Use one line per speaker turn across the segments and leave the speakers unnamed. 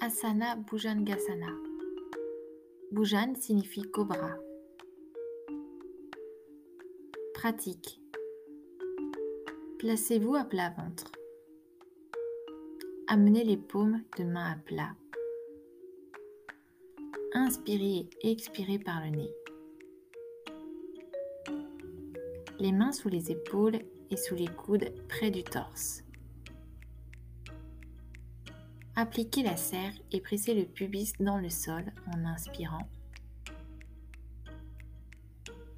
Asana Bhujangasana. Bhujan signifie cobra. Pratique. Placez-vous à plat ventre. Amenez les paumes de main à plat. Inspirez et expirez par le nez. Les mains sous les épaules et sous les coudes près du torse. Appliquez la serre et pressez le pubis dans le sol en inspirant.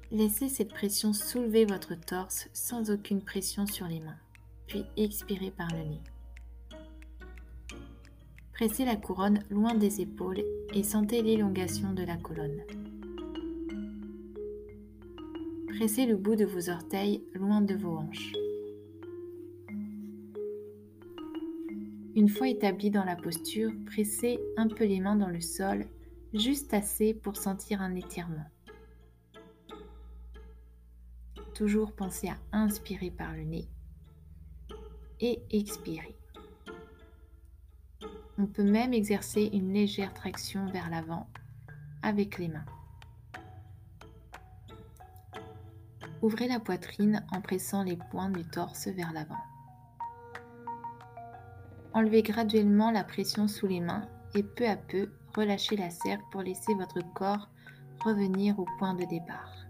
Laissez cette pression soulever votre torse sans aucune pression sur les mains, puis expirez par le nez. Pressez la couronne loin des épaules et sentez l'élongation de la colonne. Pressez le bout de vos orteils loin de vos hanches. Une fois établi dans la posture, pressez un peu les mains dans le sol, juste assez pour sentir un étirement. Toujours pensez à inspirer par le nez et expirer. On peut même exercer une légère traction vers l'avant avec les mains. Ouvrez la poitrine en pressant les points du torse vers l'avant. Enlevez graduellement la pression sous les mains et peu à peu relâchez la serre pour laisser votre corps revenir au point de départ.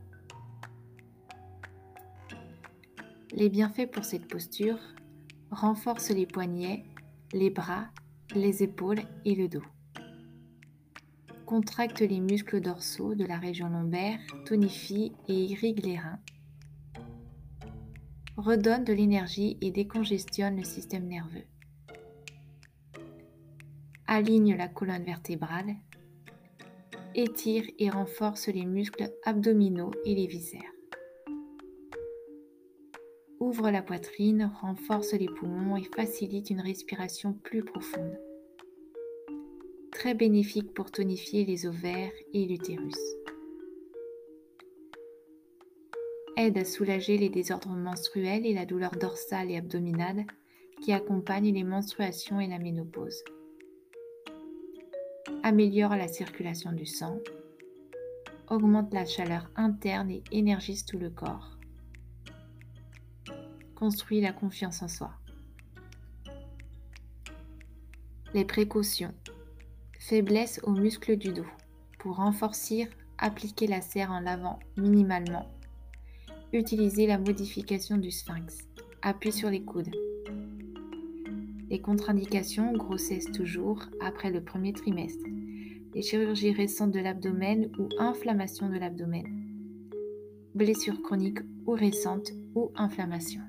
Les bienfaits pour cette posture renforcent les poignets, les bras, les épaules et le dos. Contracte les muscles dorsaux de la région lombaire, tonifie et irrigue les reins. Redonne de l'énergie et décongestionne le système nerveux aligne la colonne vertébrale, étire et renforce les muscles abdominaux et les viscères. Ouvre la poitrine, renforce les poumons et facilite une respiration plus profonde. Très bénéfique pour tonifier les ovaires et l'utérus. Aide à soulager les désordres menstruels et la douleur dorsale et abdominale qui accompagnent les menstruations et la ménopause améliore la circulation du sang, augmente la chaleur interne et énergise tout le corps, construit la confiance en soi. Les précautions. Faiblesse aux muscles du dos. Pour renforcer, appliquez la serre en avant minimalement. Utilisez la modification du sphinx. Appui sur les coudes. Les contre-indications, grossesse toujours après le premier trimestre. Les chirurgies récentes de l'abdomen ou inflammation de l'abdomen. Blessure chronique ou récente ou inflammation.